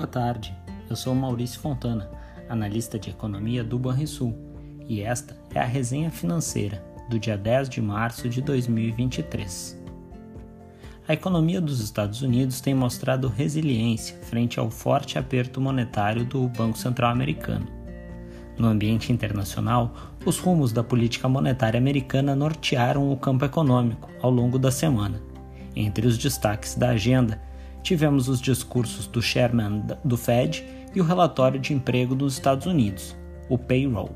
Boa tarde, eu sou Maurício Fontana, analista de economia do Banrisul, e esta é a resenha financeira do dia 10 de março de 2023. A economia dos Estados Unidos tem mostrado resiliência frente ao forte aperto monetário do Banco Central Americano. No ambiente internacional, os rumos da política monetária americana nortearam o campo econômico ao longo da semana. Entre os destaques da agenda, tivemos os discursos do chairman do Fed e o relatório de emprego dos Estados Unidos, o payroll.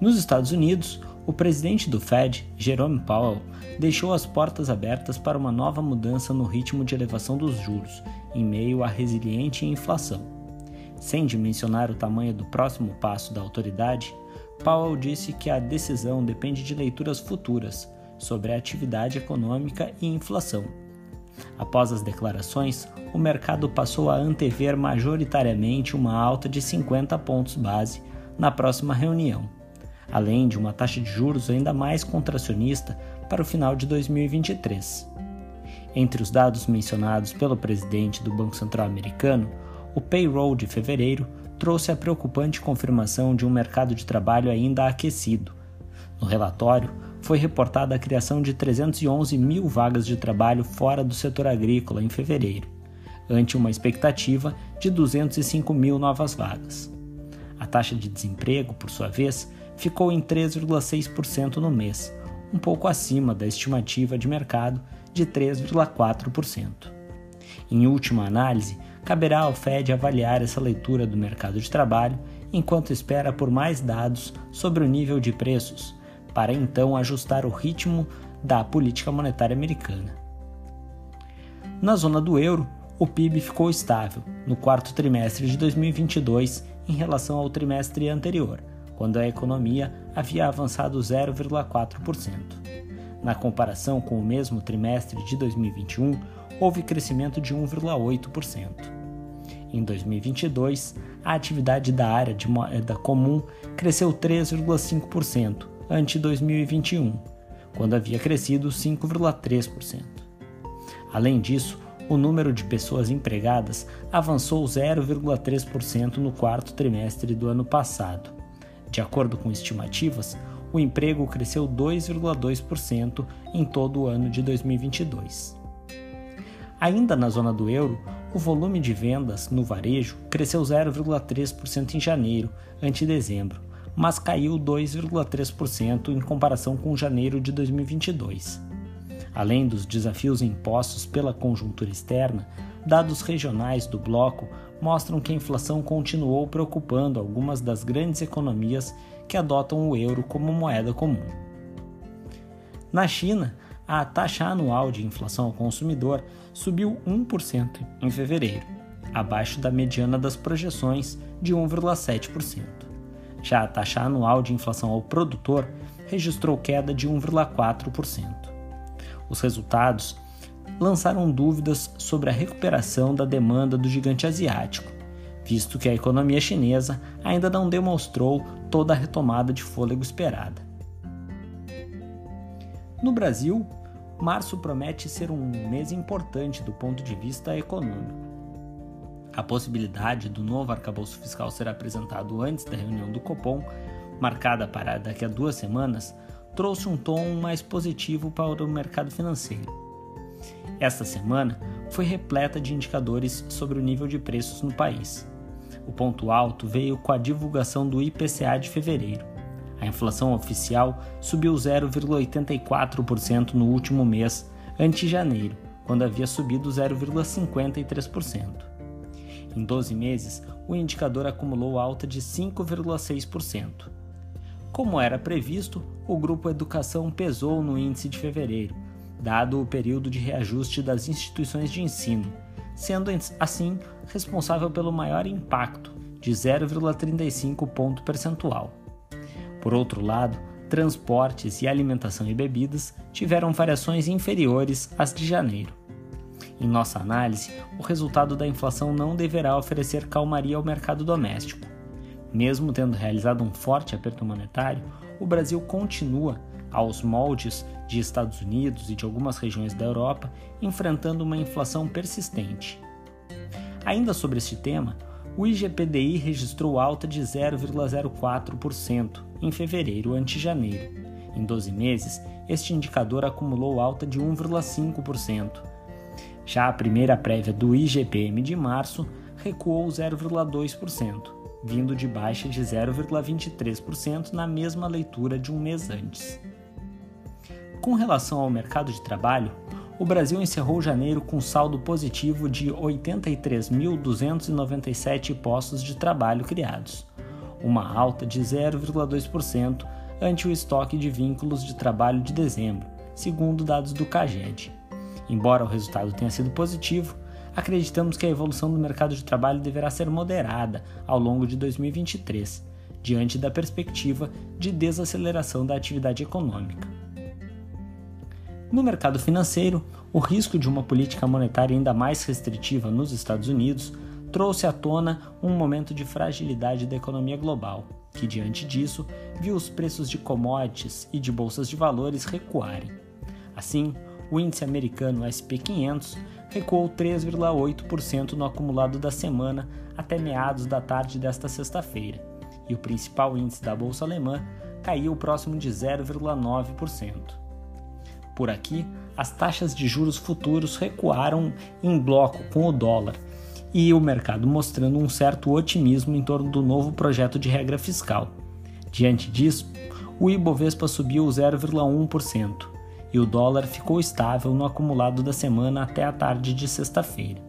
Nos Estados Unidos, o presidente do Fed, Jerome Powell, deixou as portas abertas para uma nova mudança no ritmo de elevação dos juros, em meio à resiliente inflação. Sem dimensionar o tamanho do próximo passo da autoridade, Powell disse que a decisão depende de leituras futuras sobre a atividade econômica e inflação Após as declarações, o mercado passou a antever majoritariamente uma alta de 50 pontos base na próxima reunião, além de uma taxa de juros ainda mais contracionista para o final de 2023. Entre os dados mencionados pelo presidente do Banco Central americano, o payroll de fevereiro trouxe a preocupante confirmação de um mercado de trabalho ainda aquecido. No relatório, foi reportada a criação de 311 mil vagas de trabalho fora do setor agrícola em fevereiro, ante uma expectativa de 205 mil novas vagas. A taxa de desemprego, por sua vez, ficou em 3,6% no mês, um pouco acima da estimativa de mercado de 3,4%. Em última análise, caberá ao Fed avaliar essa leitura do mercado de trabalho enquanto espera por mais dados sobre o nível de preços para então ajustar o ritmo da política monetária americana. Na zona do euro, o PIB ficou estável no quarto trimestre de 2022 em relação ao trimestre anterior, quando a economia havia avançado 0,4%. Na comparação com o mesmo trimestre de 2021, houve crescimento de 1,8%. Em 2022, a atividade da área de moeda comum cresceu 3,5%, ante 2021, quando havia crescido 5,3%. Além disso, o número de pessoas empregadas avançou 0,3% no quarto trimestre do ano passado. De acordo com estimativas, o emprego cresceu 2,2% em todo o ano de 2022. Ainda na zona do euro, o volume de vendas no varejo cresceu 0,3% em janeiro, ante dezembro, mas caiu 2,3% em comparação com janeiro de 2022. Além dos desafios impostos pela conjuntura externa, dados regionais do bloco mostram que a inflação continuou preocupando algumas das grandes economias que adotam o euro como moeda comum. Na China, a taxa anual de inflação ao consumidor subiu 1% em fevereiro, abaixo da mediana das projeções de 1,7%. Já a taxa anual de inflação ao produtor registrou queda de 1,4%. Os resultados lançaram dúvidas sobre a recuperação da demanda do gigante asiático, visto que a economia chinesa ainda não demonstrou toda a retomada de fôlego esperada. No Brasil, março promete ser um mês importante do ponto de vista econômico. A possibilidade do novo arcabouço fiscal ser apresentado antes da reunião do Copom, marcada para daqui a duas semanas, trouxe um tom mais positivo para o mercado financeiro. Esta semana foi repleta de indicadores sobre o nível de preços no país. O ponto alto veio com a divulgação do IPCA de fevereiro. A inflação oficial subiu 0,84% no último mês, ante janeiro, quando havia subido 0,53%. Em 12 meses, o indicador acumulou alta de 5,6%. Como era previsto, o grupo Educação pesou no índice de fevereiro, dado o período de reajuste das instituições de ensino, sendo assim responsável pelo maior impacto, de 0,35 ponto percentual. Por outro lado, transportes e alimentação e bebidas tiveram variações inferiores às de janeiro. Em nossa análise, o resultado da inflação não deverá oferecer calmaria ao mercado doméstico. Mesmo tendo realizado um forte aperto monetário, o Brasil continua, aos moldes de Estados Unidos e de algumas regiões da Europa, enfrentando uma inflação persistente. Ainda sobre este tema, o IGPDI registrou alta de 0,04% em fevereiro ante janeiro. Em 12 meses, este indicador acumulou alta de 1,5%. Já a primeira prévia do IGPM de março recuou 0,2%, vindo de baixa de 0,23% na mesma leitura de um mês antes. Com relação ao mercado de trabalho, o Brasil encerrou janeiro com saldo positivo de 83.297 postos de trabalho criados, uma alta de 0,2% ante o estoque de vínculos de trabalho de dezembro, segundo dados do CAGED. Embora o resultado tenha sido positivo, acreditamos que a evolução do mercado de trabalho deverá ser moderada ao longo de 2023, diante da perspectiva de desaceleração da atividade econômica. No mercado financeiro, o risco de uma política monetária ainda mais restritiva nos Estados Unidos trouxe à tona um momento de fragilidade da economia global, que, diante disso, viu os preços de commodities e de bolsas de valores recuarem. Assim, o índice americano SP500 recuou 3,8% no acumulado da semana até meados da tarde desta sexta-feira, e o principal índice da bolsa alemã caiu próximo de 0,9%. Por aqui, as taxas de juros futuros recuaram em bloco com o dólar e o mercado mostrando um certo otimismo em torno do novo projeto de regra fiscal. Diante disso, o Ibovespa subiu 0,1% e o dólar ficou estável no acumulado da semana até a tarde de sexta-feira.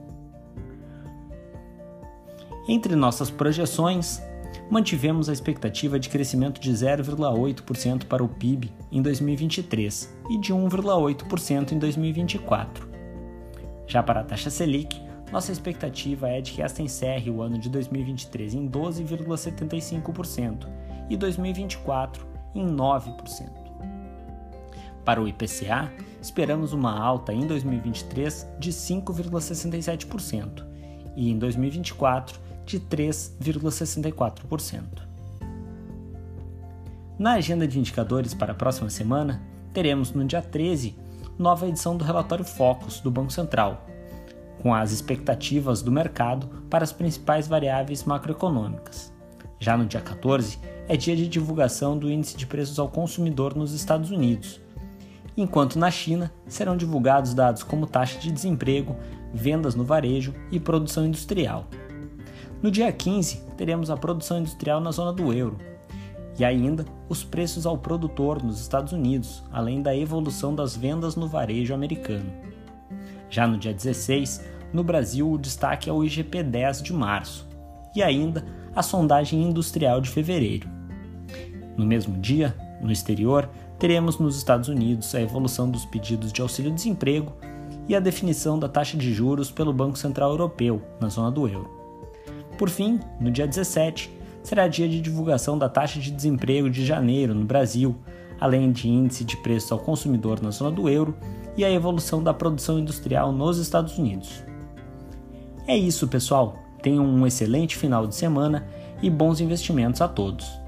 Entre nossas projeções, mantivemos a expectativa de crescimento de 0,8% para o PIB em 2023 e de 1,8% em 2024. Já para a taxa Selic, nossa expectativa é de que esta encerre o ano de 2023 em 12,75% e 2024 em 9%. Para o IPCA, esperamos uma alta em 2023 de 5,67% e em 2024 de 3,64%. Na agenda de indicadores para a próxima semana, teremos no dia 13 nova edição do relatório Focus do Banco Central, com as expectativas do mercado para as principais variáveis macroeconômicas. Já no dia 14 é dia de divulgação do índice de preços ao consumidor nos Estados Unidos, enquanto na China serão divulgados dados como taxa de desemprego, vendas no varejo e produção industrial. No dia 15, teremos a produção industrial na zona do euro e ainda os preços ao produtor nos Estados Unidos, além da evolução das vendas no varejo americano. Já no dia 16, no Brasil, o destaque é o IGP 10 de março e ainda a sondagem industrial de fevereiro. No mesmo dia, no exterior, teremos nos Estados Unidos a evolução dos pedidos de auxílio-desemprego e a definição da taxa de juros pelo Banco Central Europeu, na zona do euro. Por fim, no dia 17, será dia de divulgação da taxa de desemprego de janeiro no Brasil, além de índice de preço ao consumidor na zona do euro e a evolução da produção industrial nos Estados Unidos. É isso, pessoal. Tenham um excelente final de semana e bons investimentos a todos.